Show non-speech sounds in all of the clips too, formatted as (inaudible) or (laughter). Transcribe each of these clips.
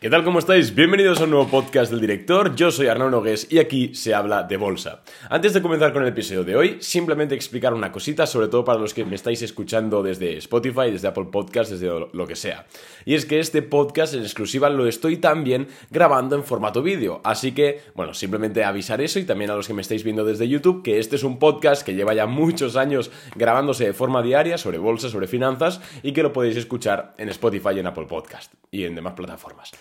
¿Qué tal? ¿Cómo estáis? Bienvenidos a un nuevo podcast del director. Yo soy Arnaud Nogués y aquí se habla de bolsa. Antes de comenzar con el episodio de hoy, simplemente explicar una cosita, sobre todo para los que me estáis escuchando desde Spotify, desde Apple Podcasts, desde lo que sea. Y es que este podcast en exclusiva lo estoy también grabando en formato vídeo. Así que, bueno, simplemente avisar eso y también a los que me estáis viendo desde YouTube que este es un podcast que lleva ya muchos años grabándose de forma diaria sobre bolsa, sobre finanzas y que lo podéis escuchar en Spotify y en Apple Podcast y en demás plataformas.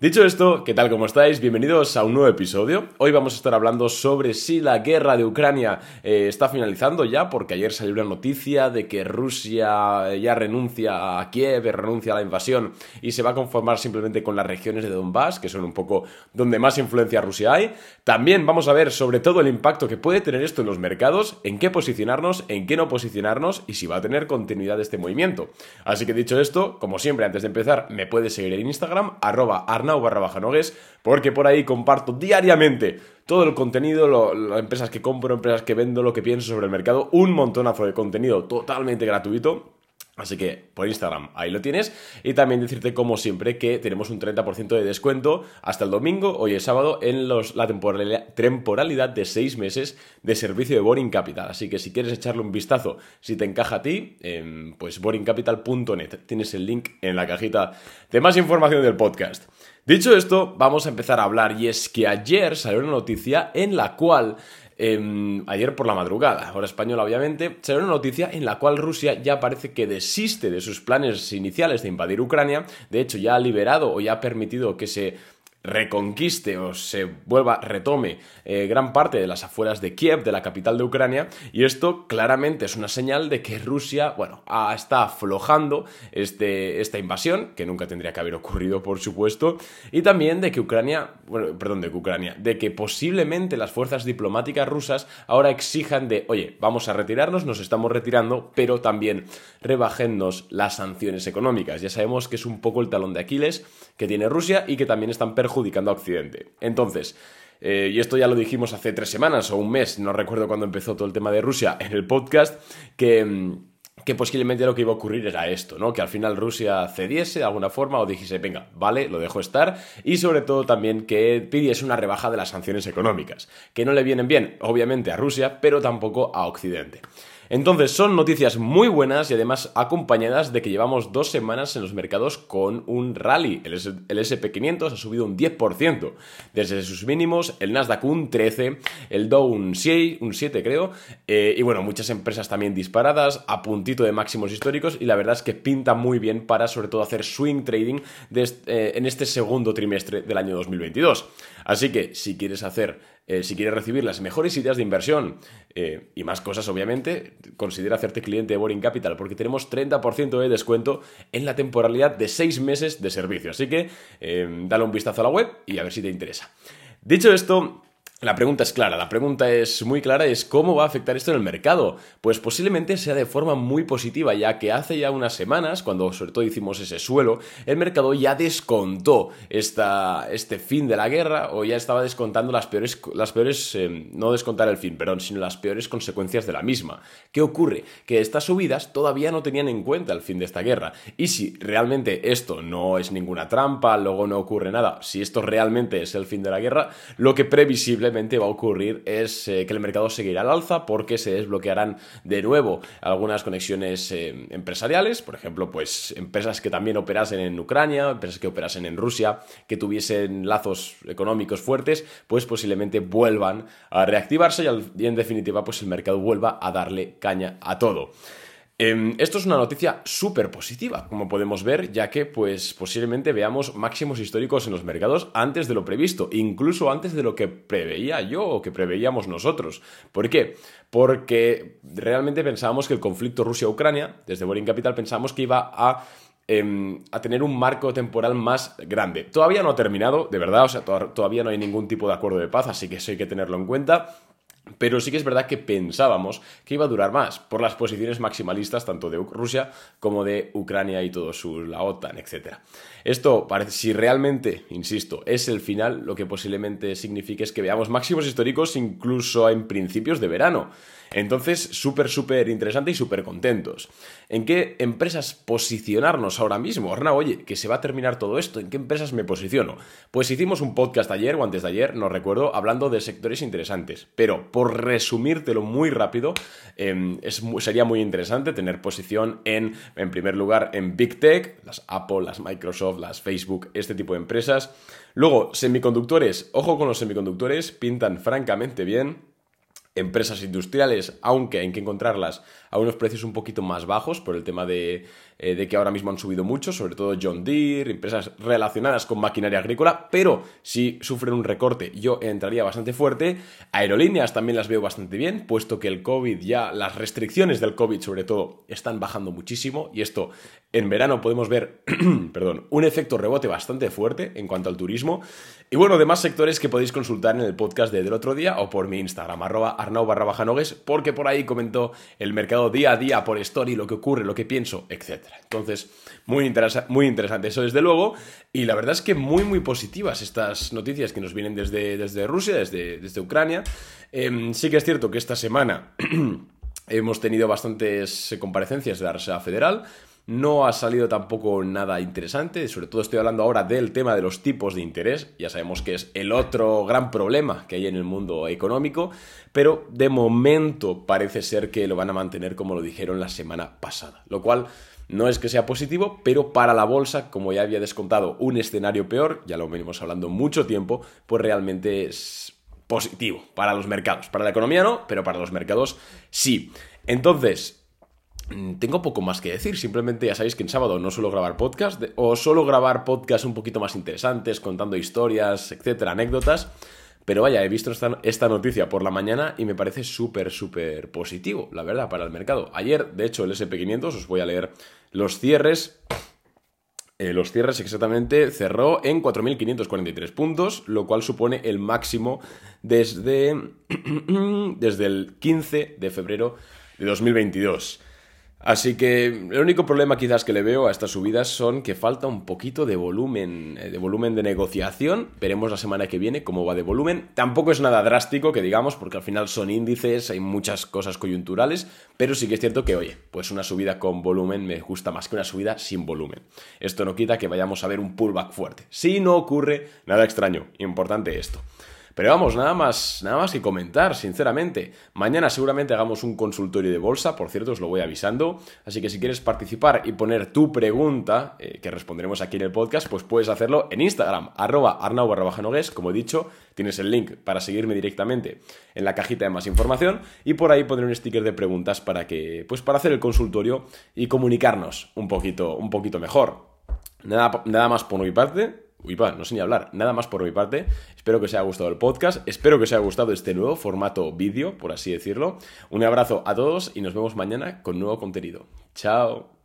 Dicho esto, ¿qué tal? ¿Cómo estáis? Bienvenidos a un nuevo episodio. Hoy vamos a estar hablando sobre si la guerra de Ucrania eh, está finalizando ya, porque ayer salió una noticia de que Rusia ya renuncia a Kiev, renuncia a la invasión y se va a conformar simplemente con las regiones de Donbass, que son un poco donde más influencia Rusia hay. También vamos a ver sobre todo el impacto que puede tener esto en los mercados, en qué posicionarnos, en qué no posicionarnos y si va a tener continuidad este movimiento. Así que dicho esto, como siempre, antes de empezar, me puedes seguir en Instagram, arroba barra baja nogues, porque por ahí comparto diariamente todo el contenido, las empresas que compro, empresas que vendo, lo que pienso sobre el mercado, un montonazo de contenido totalmente gratuito Así que por Instagram ahí lo tienes. Y también decirte, como siempre, que tenemos un 30% de descuento hasta el domingo, hoy es sábado, en los, la temporalidad de 6 meses de servicio de Boring Capital. Así que si quieres echarle un vistazo, si te encaja a ti, pues boringcapital.net. Tienes el link en la cajita de más información del podcast. Dicho esto, vamos a empezar a hablar. Y es que ayer salió una noticia en la cual Em, ayer por la madrugada, hora española obviamente, salió una noticia en la cual Rusia ya parece que desiste de sus planes iniciales de invadir Ucrania, de hecho ya ha liberado o ya ha permitido que se reconquiste o se vuelva, retome eh, gran parte de las afueras de Kiev, de la capital de Ucrania, y esto claramente es una señal de que Rusia, bueno, está aflojando este, esta invasión, que nunca tendría que haber ocurrido, por supuesto, y también de que Ucrania, bueno, perdón, de que Ucrania, de que posiblemente las fuerzas diplomáticas rusas ahora exijan de, oye, vamos a retirarnos, nos estamos retirando, pero también rebajennos las sanciones económicas. Ya sabemos que es un poco el talón de Aquiles que tiene Rusia y que también están perjudicando a Occidente. Entonces, eh, y esto ya lo dijimos hace tres semanas o un mes, no recuerdo cuándo empezó todo el tema de Rusia en el podcast, que mm, que posiblemente lo que iba a ocurrir era esto, ¿no? Que al final Rusia cediese de alguna forma o dijese, venga, vale, lo dejo estar, y sobre todo también que pidiese una rebaja de las sanciones económicas, que no le vienen bien, obviamente, a Rusia, pero tampoco a Occidente. Entonces son noticias muy buenas y además acompañadas de que llevamos dos semanas en los mercados con un rally. El, SP500 ha subido un 10% desde sus mínimos, el Nasdaq un 13, el Dow un 6, un 7 creo, eh, y bueno, muchas empresas también disparadas, a puntito de máximos históricos y la verdad es que pinta muy bien para sobre todo hacer swing trading eh, en este segundo trimestre del año 2022. Así que si quieres hacer eh, si quieres recibir las mejores ideas de inversión eh, y más cosas, obviamente, considera hacerte cliente de Boring Capital porque tenemos 30% de descuento en la temporalidad de 6 meses de servicio. Así que eh, dale un vistazo a la web y a ver si te interesa. Dicho esto, la pregunta es clara, la pregunta es muy clara, es cómo va a afectar esto en el mercado. Pues posiblemente sea de forma muy positiva, ya que hace ya unas semanas, cuando sobre todo hicimos ese suelo, el mercado ya descontó esta, este fin de la guerra o ya estaba descontando las peores, las peores eh, no descontar el fin, perdón, sino las peores consecuencias de la misma. ¿Qué ocurre? Que estas subidas todavía no tenían en cuenta el fin de esta guerra. Y si realmente esto no es ninguna trampa, luego no ocurre nada, si esto realmente es el fin de la guerra, lo que previsible va a ocurrir es eh, que el mercado seguirá al alza porque se desbloquearán de nuevo algunas conexiones eh, empresariales, por ejemplo, pues empresas que también operasen en Ucrania, empresas que operasen en Rusia, que tuviesen lazos económicos fuertes, pues posiblemente vuelvan a reactivarse y, y en definitiva pues el mercado vuelva a darle caña a todo. Em, esto es una noticia súper positiva, como podemos ver, ya que pues posiblemente veamos máximos históricos en los mercados antes de lo previsto, incluso antes de lo que preveía yo o que preveíamos nosotros. ¿Por qué? Porque realmente pensábamos que el conflicto Rusia-Ucrania, desde Boring Capital pensábamos que iba a em, a tener un marco temporal más grande. Todavía no ha terminado, de verdad, o sea, todavía no hay ningún tipo de acuerdo de paz, así que eso hay que tenerlo en cuenta. Pero sí que es verdad que pensábamos que iba a durar más por las posiciones maximalistas tanto de Rusia como de Ucrania y todo su, la OTAN, etc. Esto si realmente, insisto, es el final, lo que posiblemente signifique es que veamos máximos históricos incluso en principios de verano. Entonces, súper, súper interesante y súper contentos. ¿En qué empresas posicionarnos ahora mismo? Arnau, oye, que se va a terminar todo esto, ¿en qué empresas me posiciono? Pues hicimos un podcast ayer o antes de ayer, no recuerdo, hablando de sectores interesantes. Pero por resumírtelo muy rápido, em, sería muy interesante tener posición en, en primer lugar, en Big Tech, las Apple, las Microsoft, las Facebook, este tipo de empresas. Luego, semiconductores. Ojo con los semiconductores, pintan francamente bien empresas industriales, aunque hay que encontrarlas a unos precios un poquito más bajos por el tema de, eh, de, que ahora mismo han subido mucho, sobre todo John Deere, empresas relacionadas con maquinaria agrícola, pero si sufren un recorte yo entraría bastante fuerte. Aerolíneas también las veo bastante bien, puesto que el COVID ya, las restricciones del COVID sobre todo, están bajando muchísimo y esto en verano podemos ver, (clears throat) perdón, un efecto rebote bastante fuerte en cuanto al turismo. Y bueno, demás sectores que podéis consultar en el podcast de del otro día o por mi Instagram, arroba arnau barra porque por ahí comentó el mercado día a día por story, lo que ocurre, lo que pienso, etc. Entonces, muy, interesante eso desde luego. Y la verdad es que muy, muy positivas estas noticias que nos vienen desde, desde Rusia, desde, desde Ucrania. Em, sí que es cierto que esta semana... (clears throat) Hemos tenido bastantes comparecencias de la Reserva Federal, no ha salido tampoco nada interesante, sobre todo estoy hablando ahora del tema de los tipos de interés, ya sabemos que es el otro gran problema que hay en el mundo económico, pero de momento parece ser que lo van a mantener como lo dijeron la semana pasada, lo cual no es que sea positivo, pero para la bolsa, como ya había descontado un escenario peor, ya lo venimos hablando mucho tiempo, pues realmente es positivo para los mercados. Para la economía no, pero para los mercados sí. Entonces, tengo poco más que decir, simplemente ya sabéis que en sábado no suelo grabar podcast, o suelo grabar podcast un poquito más interesantes, contando historias, etcétera, anécdotas. Pero vaya, he visto esta, noticia por la mañana y me parece súper, súper positivo, la verdad, para el mercado. Ayer, de hecho, el SP500, os voy a leer los cierres. Eh, los cierres exactamente cerró en 4.543 puntos, lo cual supone el máximo desde, (clears throat) desde el 15 de febrero de 2022. Así que el único problema quizás que le veo a estas subidas son que falta un poquito de volumen, eh, de volumen de negociación. Veremos la semana que viene cómo va de volumen. Tampoco es nada drástico que digamos, porque al final son índices, hay muchas cosas coyunturales, pero sí que es cierto que, oye, pues una subida con volumen me gusta más que una subida sin volumen. Esto no quita que vayamos a ver un pullback fuerte. Si no ocurre nada extraño, importante esto. Pero vamos, nada más, nada más que comentar, sinceramente. Mañana seguramente hagamos un consultorio de bolsa, por cierto, os lo voy avisando. Así que si quieres participar y poner tu pregunta, eh, que responderemos aquí en el podcast, pues puedes hacerlo en Instagram, arroba arnau como he dicho. Tienes el link para seguirme directamente en la cajita de más información y por ahí pondré un sticker de preguntas para que, pues para hacer el consultorio y comunicarnos un poquito, un poquito mejor. Nada, nada más por mi parte. Uy, va, no sé ni hablar. Nada más por mi parte. Espero que os haya gustado el podcast. Espero que os haya gustado este nuevo formato vídeo, por así decirlo. Un abrazo a todos y nos vemos mañana con nuevo contenido. Chao.